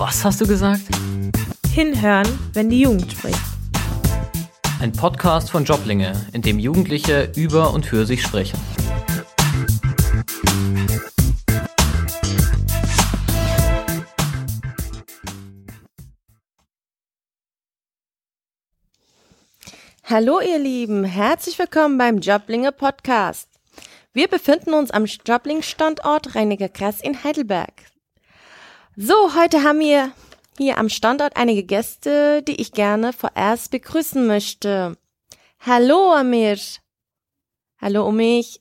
Was hast du gesagt? Hinhören, wenn die Jugend spricht. Ein Podcast von Joblinge, in dem Jugendliche über und für sich sprechen. Hallo ihr Lieben, herzlich willkommen beim Joblinge Podcast. Wir befinden uns am Jobling-Standort Reiniger Kress in Heidelberg. So, heute haben wir hier am Standort einige Gäste, die ich gerne vorerst begrüßen möchte. Hallo Amir. Hallo Umich.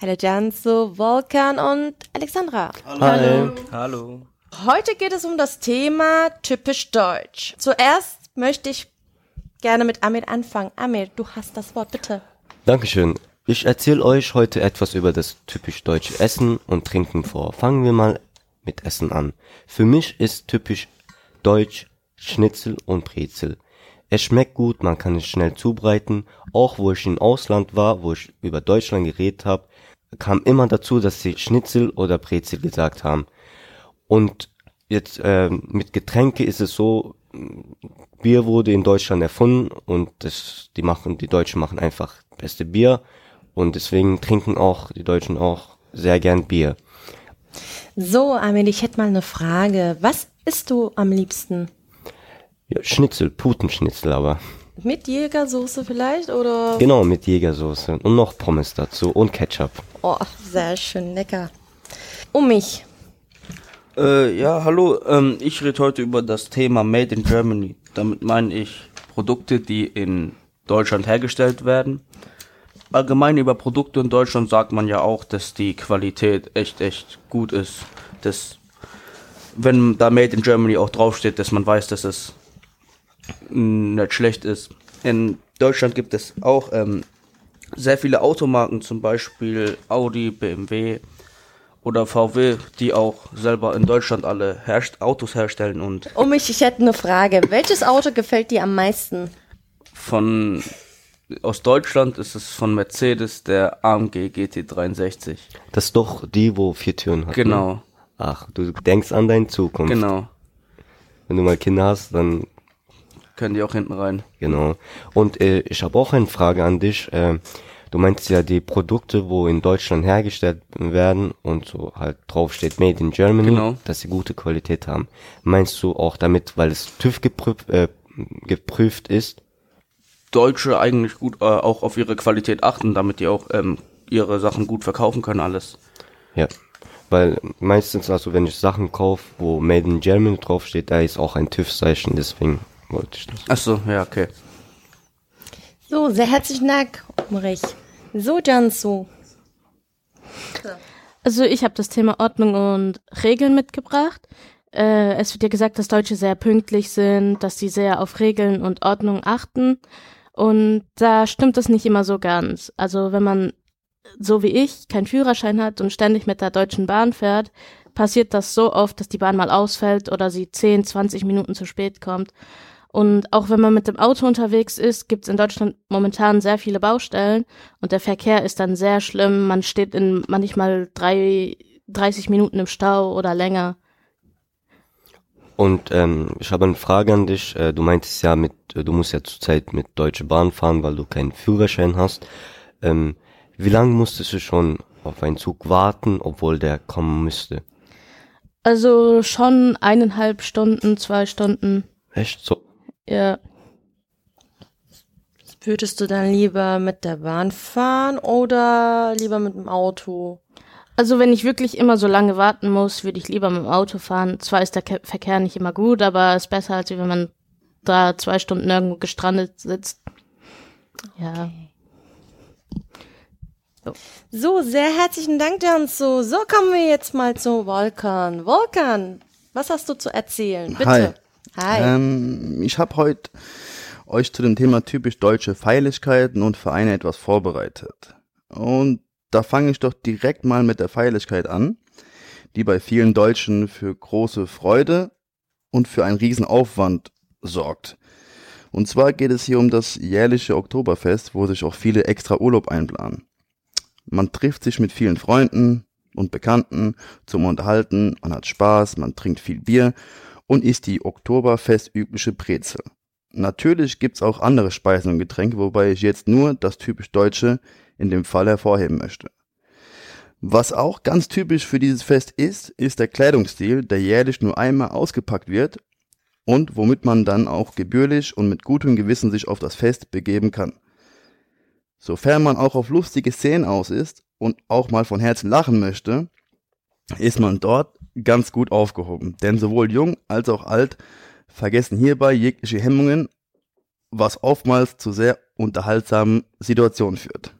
Hallo Janso, Volkan und Alexandra. Hallo. Hallo. Heute geht es um das Thema typisch deutsch. Zuerst möchte ich gerne mit Amir anfangen. Amir, du hast das Wort, bitte. Dankeschön. Ich erzähle euch heute etwas über das typisch deutsche Essen und Trinken vor. Fangen wir mal mit Essen an. Für mich ist typisch deutsch Schnitzel und Brezel. Es schmeckt gut, man kann es schnell zubereiten. Auch wo ich im Ausland war, wo ich über Deutschland geredet habe, kam immer dazu, dass sie Schnitzel oder Brezel gesagt haben. Und jetzt äh, mit Getränke ist es so, Bier wurde in Deutschland erfunden und das, die machen, die Deutschen machen einfach beste Bier und deswegen trinken auch die Deutschen auch sehr gern Bier. So, Armin, ich hätte mal eine Frage. Was isst du am liebsten? Ja, Schnitzel, Putenschnitzel aber. Mit Jägersoße vielleicht oder? Genau, mit Jägersoße und noch Pommes dazu und Ketchup. Oh, sehr schön lecker. Um mich. Äh, ja, hallo. Ähm, ich rede heute über das Thema Made in Germany. Damit meine ich Produkte, die in Deutschland hergestellt werden. Allgemein über Produkte in Deutschland sagt man ja auch, dass die Qualität echt, echt gut ist. Dass, wenn da Made in Germany auch draufsteht, dass man weiß, dass es nicht schlecht ist. In Deutschland gibt es auch ähm, sehr viele Automarken, zum Beispiel Audi, BMW oder VW, die auch selber in Deutschland alle herst Autos herstellen und Um mich, ich hätte eine Frage. Welches Auto gefällt dir am meisten? von aus Deutschland ist es von Mercedes der AMG GT63. Das ist doch die, wo vier Türen hat. Ne? Genau, Ach, du denkst an deine Zukunft. genau. Wenn du mal Kinder hast, dann Können die auch hinten rein. Genau. Und äh, ich habe auch eine Frage an dich. Äh, du meinst ja die Produkte, wo in Deutschland hergestellt werden und so halt draufsteht Made in Germany, Genau. dass sie gute Qualität haben. Meinst du auch damit, weil es TÜV geprüft, äh, geprüft ist? Deutsche eigentlich gut äh, auch auf ihre Qualität achten, damit die auch ähm, ihre Sachen gut verkaufen können, alles. Ja. Weil meistens, also wenn ich Sachen kaufe, wo Made in Germany draufsteht, da ist auch ein TÜV-Zeichen, deswegen wollte ich das. Ach so, ja, okay. So, sehr herzlichen Dank, Umrich. So, Jansu. Also ich habe das Thema Ordnung und Regeln mitgebracht. Äh, es wird ja gesagt, dass Deutsche sehr pünktlich sind, dass sie sehr auf Regeln und Ordnung achten. Und da stimmt das nicht immer so ganz. Also wenn man, so wie ich, keinen Führerschein hat und ständig mit der Deutschen Bahn fährt, passiert das so oft, dass die Bahn mal ausfällt oder sie 10, 20 Minuten zu spät kommt. Und auch wenn man mit dem Auto unterwegs ist, gibt es in Deutschland momentan sehr viele Baustellen und der Verkehr ist dann sehr schlimm. Man steht in manchmal drei, 30 Minuten im Stau oder länger. Und ähm, ich habe eine Frage an dich. Äh, du meintest ja mit, äh, du musst ja zurzeit mit Deutsche Bahn fahren, weil du keinen Führerschein hast. Ähm, wie lange musstest du schon auf einen Zug warten, obwohl der kommen müsste? Also schon eineinhalb Stunden, zwei Stunden. Echt so? Ja. Würdest du dann lieber mit der Bahn fahren oder lieber mit dem Auto? Also wenn ich wirklich immer so lange warten muss, würde ich lieber mit dem Auto fahren. Zwar ist der Ke Verkehr nicht immer gut, aber es ist besser, als wenn man da zwei Stunden irgendwo gestrandet sitzt. Ja. So, sehr herzlichen Dank, Jansu. So kommen wir jetzt mal zu Volkan. Volkan, was hast du zu erzählen? Bitte. Hi. Hi. Ähm, ich habe heute euch zu dem Thema typisch deutsche Feierlichkeiten und Vereine etwas vorbereitet. Und da fange ich doch direkt mal mit der Feierlichkeit an, die bei vielen Deutschen für große Freude und für einen riesen Aufwand sorgt. Und zwar geht es hier um das jährliche Oktoberfest, wo sich auch viele extra Urlaub einplanen. Man trifft sich mit vielen Freunden und Bekannten zum Unterhalten, man hat Spaß, man trinkt viel Bier und ist die Oktoberfest-übliche Brezel. Natürlich gibt's auch andere Speisen und Getränke, wobei ich jetzt nur das typisch Deutsche in dem Fall hervorheben möchte. Was auch ganz typisch für dieses Fest ist, ist der Kleidungsstil, der jährlich nur einmal ausgepackt wird und womit man dann auch gebührlich und mit gutem Gewissen sich auf das Fest begeben kann. Sofern man auch auf lustige Szenen aus ist und auch mal von Herzen lachen möchte, ist man dort ganz gut aufgehoben. Denn sowohl jung als auch alt vergessen hierbei jegliche Hemmungen, was oftmals zu sehr unterhaltsamen Situationen führt.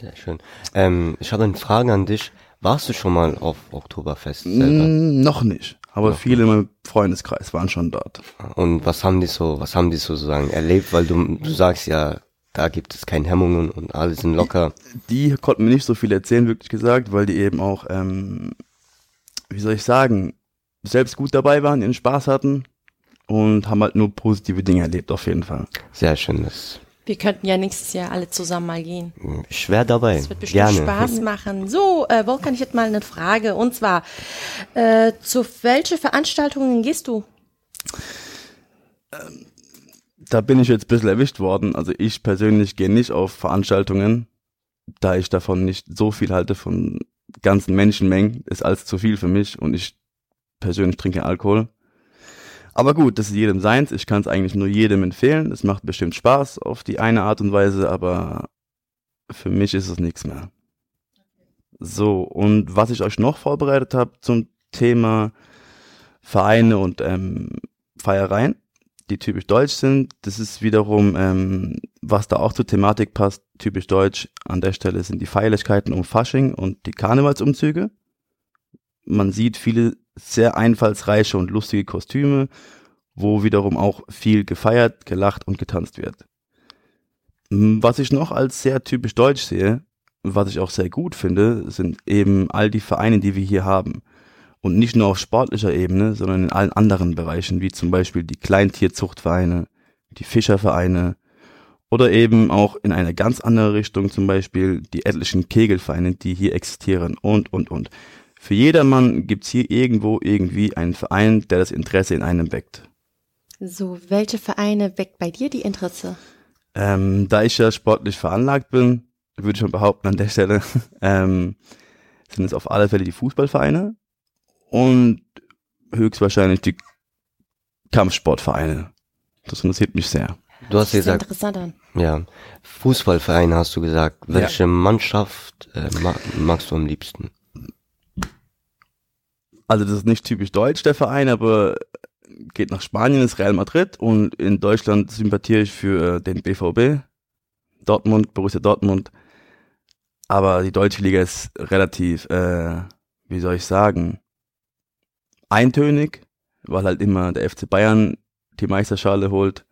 Sehr schön. Ähm, ich habe eine Frage an dich. Warst du schon mal auf Oktoberfest selber? Mm, noch nicht, aber viele in meinem Freundeskreis waren schon dort. Und was haben die so, was haben die sozusagen erlebt? Weil du, du sagst ja, da gibt es keine Hemmungen und alle sind locker. Die konnten mir nicht so viel erzählen, wirklich gesagt, weil die eben auch, ähm, wie soll ich sagen, selbst gut dabei waren, ihren Spaß hatten und haben halt nur positive Dinge erlebt, auf jeden Fall. Sehr schön. Das, Wir könnten ja nächstes Jahr alle zusammen mal gehen. ich wäre dabei. Das wird bestimmt Gerne. Spaß machen. So, äh, Wolfgang, ich hätte mal eine Frage. Und zwar, äh, zu welche Veranstaltungen gehst du? Da bin ich jetzt ein bisschen erwischt worden. Also ich persönlich gehe nicht auf Veranstaltungen, da ich davon nicht so viel halte von ganzen Menschenmengen. Ist alles zu viel für mich und ich persönlich trinke Alkohol. Aber gut, das ist jedem seins. Ich kann es eigentlich nur jedem empfehlen. Es macht bestimmt Spaß auf die eine Art und Weise, aber für mich ist es nichts mehr. So, und was ich euch noch vorbereitet habe zum Thema Vereine und ähm, Feiereien, die typisch deutsch sind, das ist wiederum, ähm, was da auch zur Thematik passt, typisch deutsch an der Stelle sind die Feierlichkeiten um Fasching und die Karnevalsumzüge. Man sieht viele sehr einfallsreiche und lustige Kostüme, wo wiederum auch viel gefeiert, gelacht und getanzt wird. Mm, Was ich noch als sehr typisch deutsch sehe, was ich auch sehr gut finde, sind eben all die Vereine, die wir hier haben. Und nicht nur auf sportlicher Ebene, sondern in allen anderen Bereichen, wie zum Beispiel die Kleintierzuchtvereine, die Fischervereine oder eben auch in eine ganz andere Richtung, zum Beispiel die etlichen Kegelvereine, die hier existieren und, und, und. Für jedermann gibt's hier irgendwo irgendwie einen Verein, der das Interesse in einem weckt. So, welche Vereine weckt bei dir die Interesse? Ähm, da ich ja sportlich veranlagt bin, würde ich mal behaupten an der Stelle, ähm, sind es auf alle Fälle die Fußballvereine und höchstwahrscheinlich die Kampfsportvereine. Das interessiert mich sehr. Du hast Das ist gesagt, interessant an. ja, Fußballverein hast du gesagt. Welche Mannschaft äh, ma magst du am liebsten? Also das ist nicht typisch deutsch, der Verein, aber geht nach Spanien, ist Real Madrid und in Deutschland sympathiere ich für äh, den BVB, Dortmund, Borussia Dortmund. Aber die deutsche Liga ist relativ, äh, wie soll ich sagen, eintönig, weil halt immer der FC Bayern die Meisterschale holt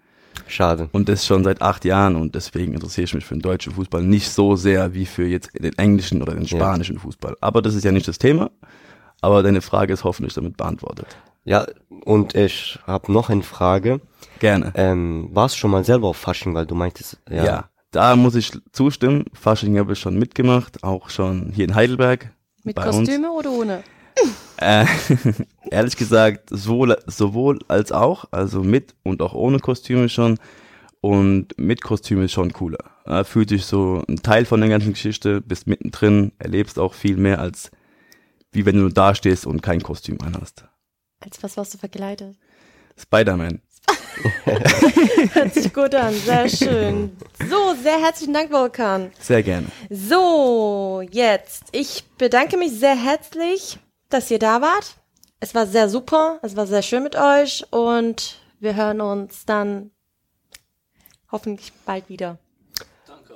Schade. und das schon seit acht Jahren und deswegen interessiere ich mich für den deutschen Fußball nicht so sehr wie für jetzt den englischen oder den Ja. spanischen Fußball. Aber das ist ja nicht das Thema. Aber deine Frage ist hoffentlich damit beantwortet. Ja, und ich habe noch eine Frage. Gerne. Ähm, warst du schon mal selber auf Fasching, weil du meintest, ja, Ja. da muss ich zustimmen. Fasching habe ich schon mitgemacht, auch schon hier in Heidelberg. Mit bei uns. Kostüme oder ohne? Äh, ehrlich gesagt, sowohl, sowohl als auch, also mit und auch ohne Kostüme schon. Und mit Kostüme ist schon cooler. Äh, fühlt sich so ein Teil von der ganzen Geschichte, bist mittendrin, erlebst auch viel mehr als wie wenn du nur da stehst und kein Kostüm anhast. Als was warst du verkleidet? Spider-Man. Hört sich gut an, sehr schön. So, sehr herzlichen Dank, Volkan. Sehr gerne. So, jetzt. Ich bedanke mich sehr herzlich, dass ihr da wart. Es war sehr super, es war sehr schön mit euch und wir hören uns dann hoffentlich bald wieder.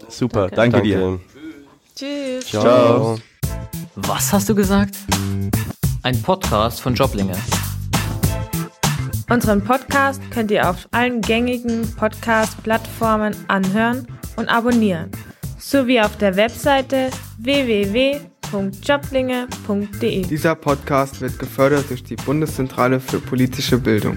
Super, danke, dir. danke. Tschüss. Ciao. Was hast du gesagt? Ein Podcast von Joblinge. Unseren Podcast könnt ihr auf allen gängigen Podcast-Plattformen anhören und abonnieren, sowie auf der Webseite www.joblinge.de. Dieser Podcast wird gefördert durch die Bundeszentrale für politische Bildung.